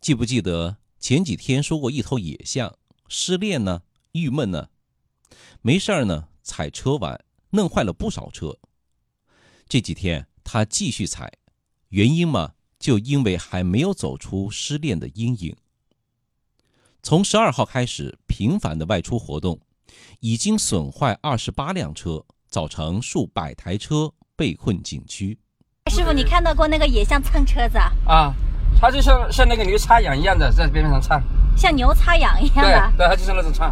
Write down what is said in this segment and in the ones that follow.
记不记得前几天说过一头野象失恋呢，郁闷呢，没事儿呢，踩车玩，弄坏了不少车。这几天他继续踩，原因嘛，就因为还没有走出失恋的阴影。从十二号开始频繁的外出活动，已经损坏二十八辆车，造成数百台车被困景区。师傅，你看到过那个野象蹭车子啊？啊，它就像像那个牛插秧一样的在边上蹭，像牛擦痒一样对的，对，它就是那种蹭，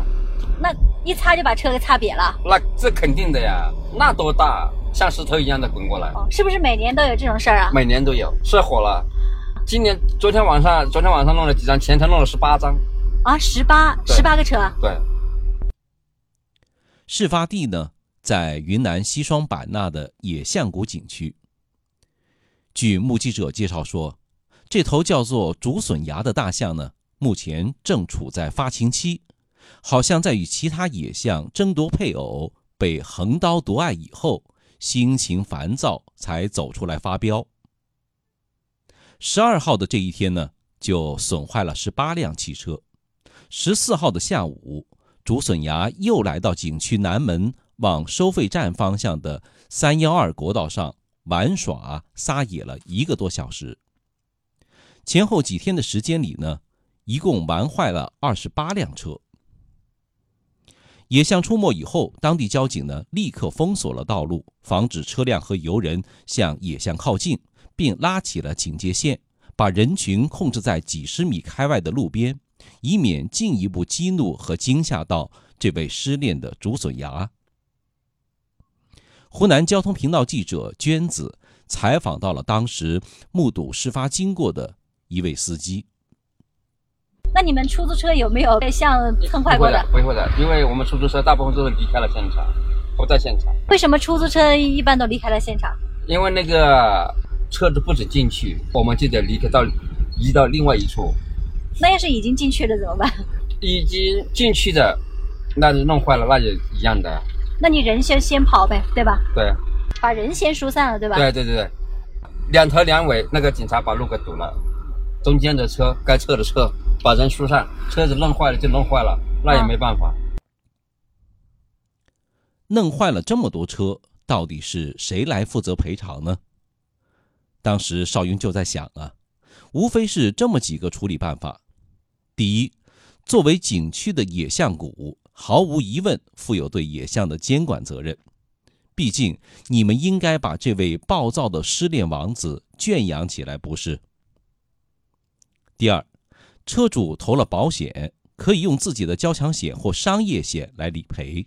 那一擦就把车给擦瘪了。那这肯定的呀，那多大，像石头一样的滚过来，哦，是不是每年都有这种事儿啊？每年都有，是火了。今年昨天晚上，昨天晚上弄了几张，前天弄了十八张，啊，十八对。十八个车，对，事发地呢，在云南西双版纳的野象谷景区。据目击者介绍说，这头叫做竹笋芽的大象呢，目前正处在发情期，好像在与其他野象争夺配偶，被横刀夺爱以后，心情烦躁，才走出来发飙。十二号的这一天呢，就损坏了十八辆汽车。十四号的下午，竹笋芽又来到景区南门往收费站方向的三幺二国道上玩耍撒野了一个多小时。前后几天的时间里呢，一共玩坏了二十八辆车。野象出没以后，当地交警呢立刻封锁了道路，防止车辆和游人向野象靠近，并拉起了警戒线，把人群控制在几十米开外的路边，以免进一步激怒和惊吓到这位失恋的竹笋芽。湖南交通频道记者娟子采访到了当时目睹事发经过的一位司机。那你们出租车有没有被像蹭坏过的不会的，？不会的，因为我们出租车大部分都是离开了现场，不在现场，为什么出租车一般都离开了现场？因为那个车子不止进去，我们就得离开到移到另外一处，那要是已经进去了怎么办？已经进去的，那就弄坏了，那也一样的，那你人先先跑呗，对吧？对。把人先疏散了，对吧？对对对对，两头两尾，那个警察把路给堵了，中间的车该撤的撤，把人疏散，车子弄坏了就弄坏了，那也没办法。弄坏了这么多车，到底是谁来负责赔偿呢？当时邵云就在想啊，无非是这么几个处理办法：第一，作为景区的野象谷，毫无疑问负有对野象的监管责任，毕竟你们应该把这位暴躁的失恋王子圈养起来，不是？第二，车主投了保险，可以用自己的交强险或商业险来理赔。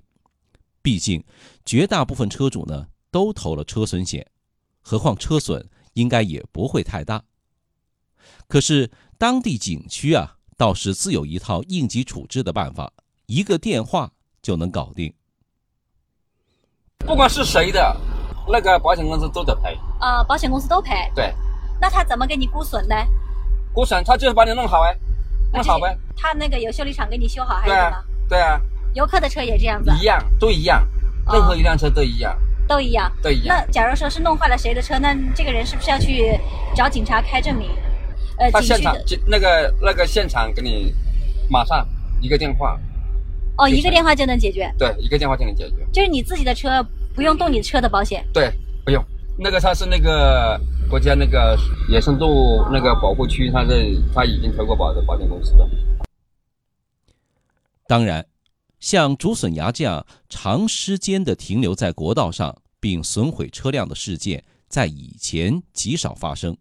毕竟，绝大部分车主呢都投了车损险，何况车损应该也不会太大。可是当地景区啊，倒是自有一套应急处置的办法，一个电话就能搞定。不管是谁的，那个保险公司都得赔。啊、保险公司都赔。对，那他怎么给你估损呢？估损他就是把你弄好哎，弄好呗。他那个有修理厂给你修好还是什么？，对啊，游客的车也这样子，一样，都一样，哦任何一辆车都一样，都一样。都一样那。假如说是弄坏了谁的车，那这个人是不是要去找警察开证明？呃，他现场就那个那个现场给你马上一个电话，哦，一个电话就能解决，对，一个电话就能解决。就是你自己的车不用动你车的保险。对，不用。那个他是那个国家那个野生动物那个保护区，他是他已经投过保的保险公司的。当然，像竹笋芽这样长时间的停留在国道上并损毁车辆的事件，在以前极少发生。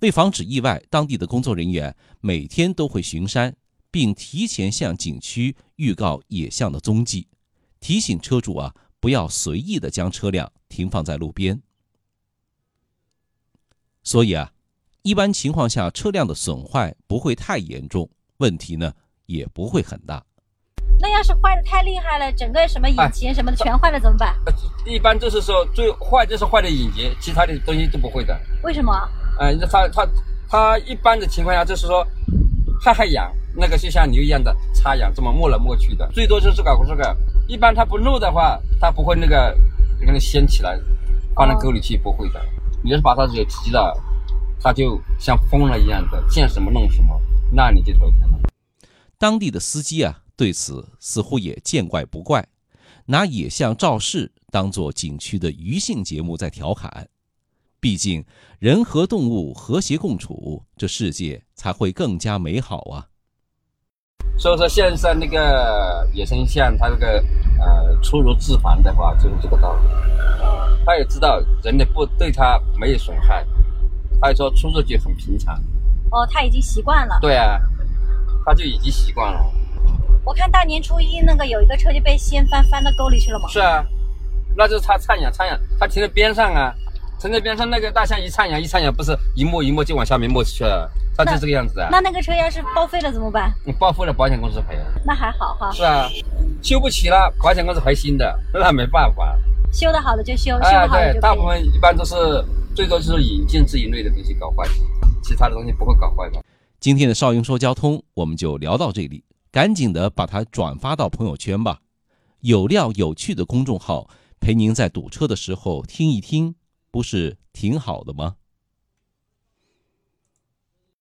为防止意外，当地的工作人员每天都会巡山，并提前向景区预告野象的踪迹，提醒车主啊不要随意的将车辆停放在路边。所以啊，一般情况下车辆的损坏不会太严重，问题呢也不会很大。那要是坏的太厉害了，整个什么引擎什么的全坏了怎么办？呃一般就是说最坏就是坏的引擎，其他的东西都不会的。为什么？嗯、他他他一般的情况下就是说害害痒，那个就像牛一样的插痒，这么摸来摸去的，最多就是搞个这个。一般它不漏的话，它不会那个那个掀起来，放到沟里去，不会的。你要是把他惹急了，他就像疯了一样的见什么弄什么，那你就头疼了。当地的司机啊，对此似乎也见怪不怪，拿野象肇事当做景区的娱性节目在调侃。毕竟人和动物和谐共处，这世界才会更加美好啊。所以说，现在那个野生象，它这个呃出入自防的话，就是这个道理。他也知道人的不对他没有损害，他也说出入就很平常。哦，他已经习惯了。对啊，他就已经习惯了。我看大年初一那个有一个车就被掀翻，翻到沟里去了嘛。是啊，那就是他唱养唱养，他停在边上啊。停在边上，那个大象一唱养一唱养，不是一没一没就往下面没去了，他就这个样子啊。那那个车要是报废了怎么办？你报废了，保险公司赔。那还好哈。是啊，修不起了，保险公司赔新的，那没办法。修的好的就修，修不好的就大部分一般都是最多就是引进这一类的东西搞坏，其他的东西不会搞坏的。今天的少英说交通，我们就聊到这里，赶紧的把它转发到朋友圈吧。有料有趣的公众号，陪您在堵车的时候听一听。不是挺好的吗？